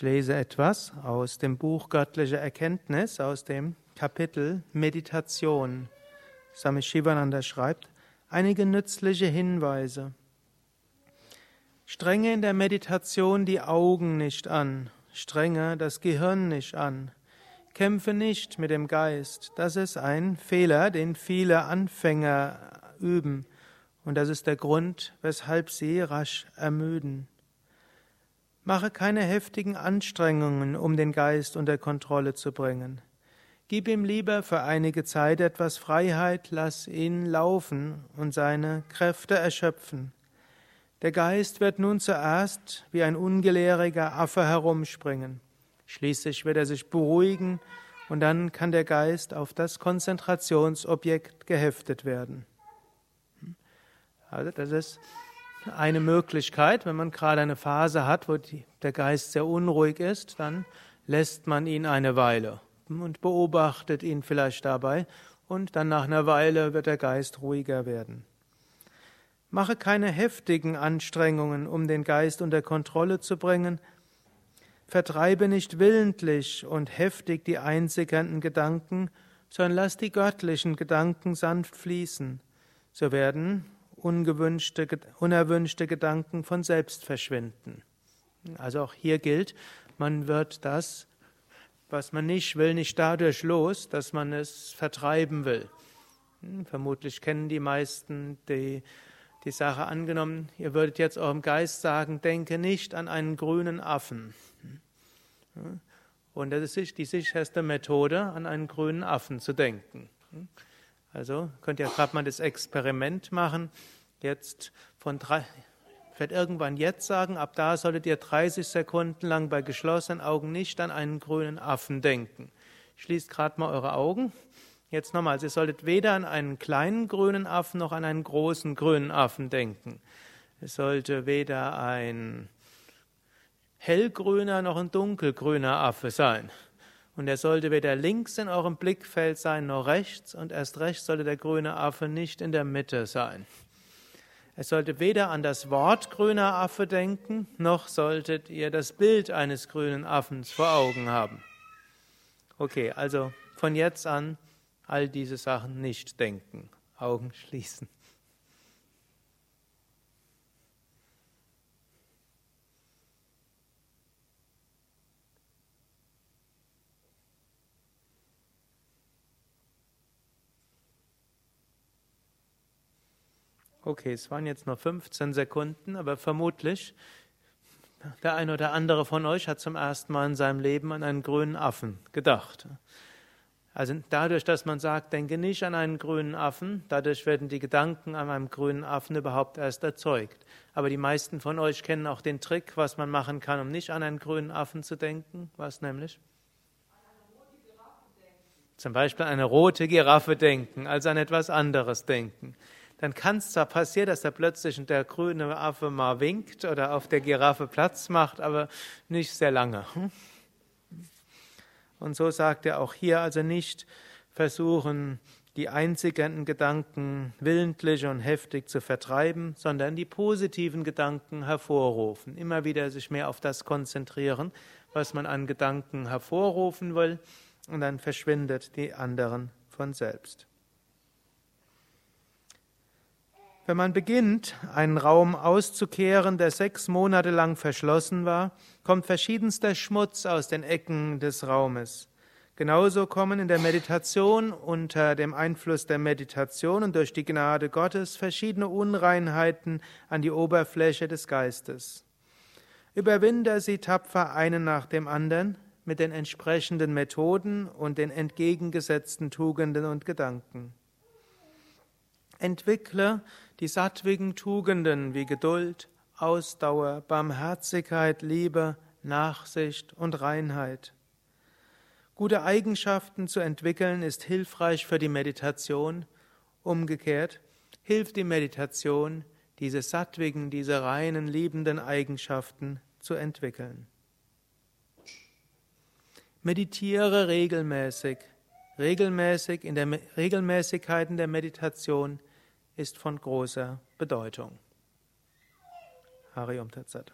Ich lese etwas aus dem Buch Göttliche Erkenntnis, aus dem Kapitel Meditation. Swami Shivananda schreibt, einige nützliche Hinweise. Strenge in der Meditation die Augen nicht an, strenge das Gehirn nicht an, kämpfe nicht mit dem Geist. Das ist ein Fehler, den viele Anfänger üben, und das ist der Grund, weshalb sie rasch ermüden. Mache keine heftigen Anstrengungen, um den Geist unter Kontrolle zu bringen. Gib ihm lieber für einige Zeit etwas Freiheit, lass ihn laufen und seine Kräfte erschöpfen. Der Geist wird nun zuerst wie ein ungelehriger Affe herumspringen. Schließlich wird er sich beruhigen und dann kann der Geist auf das Konzentrationsobjekt geheftet werden. Also das ist eine Möglichkeit, wenn man gerade eine Phase hat, wo der Geist sehr unruhig ist, dann lässt man ihn eine Weile und beobachtet ihn vielleicht dabei und dann nach einer Weile wird der Geist ruhiger werden. Mache keine heftigen Anstrengungen, um den Geist unter Kontrolle zu bringen. Vertreibe nicht willentlich und heftig die einsickernden Gedanken, sondern lass die göttlichen Gedanken sanft fließen. So werden ungewünschte, unerwünschte Gedanken von selbst verschwinden. Also auch hier gilt, man wird das, was man nicht will, nicht dadurch los, dass man es vertreiben will. Hm, vermutlich kennen die meisten die, die Sache angenommen, ihr würdet jetzt eurem Geist sagen, denke nicht an einen grünen Affen. Hm, und das ist die sicherste Methode, an einen grünen Affen zu denken. Also könnt ihr gerade mal das Experiment machen. Jetzt von drei, ich werde irgendwann jetzt sagen, ab da solltet ihr 30 Sekunden lang bei geschlossenen Augen nicht an einen grünen Affen denken. Schließt gerade mal eure Augen. Jetzt nochmal, ihr solltet weder an einen kleinen grünen Affen noch an einen großen grünen Affen denken. Es sollte weder ein hellgrüner noch ein dunkelgrüner Affe sein. Und er sollte weder links in eurem Blickfeld sein noch rechts und erst rechts sollte der grüne Affe nicht in der Mitte sein. Es sollte weder an das Wort grüner Affe denken, noch solltet ihr das Bild eines grünen Affens vor Augen haben. Okay, also von jetzt an all diese Sachen nicht denken, Augen schließen. Okay, es waren jetzt nur 15 Sekunden, aber vermutlich der eine oder andere von euch hat zum ersten Mal in seinem Leben an einen grünen Affen gedacht. Also dadurch, dass man sagt, denke nicht an einen grünen Affen, dadurch werden die Gedanken an einem grünen Affen überhaupt erst erzeugt. Aber die meisten von euch kennen auch den Trick, was man machen kann, um nicht an einen grünen Affen zu denken. Was nämlich? Zum Beispiel an eine rote Giraffe denken, also an etwas anderes denken dann kann es zwar passieren, dass da plötzlich der grüne Affe mal winkt oder auf der Giraffe Platz macht, aber nicht sehr lange. Und so sagt er auch hier also nicht versuchen, die einzigen Gedanken willentlich und heftig zu vertreiben, sondern die positiven Gedanken hervorrufen. Immer wieder sich mehr auf das konzentrieren, was man an Gedanken hervorrufen will, und dann verschwindet die anderen von selbst. Wenn man beginnt, einen Raum auszukehren, der sechs Monate lang verschlossen war, kommt verschiedenster Schmutz aus den Ecken des Raumes. Genauso kommen in der Meditation unter dem Einfluss der Meditation und durch die Gnade Gottes verschiedene Unreinheiten an die Oberfläche des Geistes. Überwinde sie tapfer einen nach dem anderen mit den entsprechenden Methoden und den entgegengesetzten Tugenden und Gedanken. Entwickle die sattwigen Tugenden wie Geduld, Ausdauer, Barmherzigkeit, Liebe, Nachsicht und Reinheit. Gute Eigenschaften zu entwickeln ist hilfreich für die Meditation. Umgekehrt hilft die Meditation, diese sattwigen, diese reinen, liebenden Eigenschaften zu entwickeln. Meditiere regelmäßig. Regelmäßig in der Regelmäßigkeit in der Meditation ist von großer Bedeutung. Hari Om Tatsat.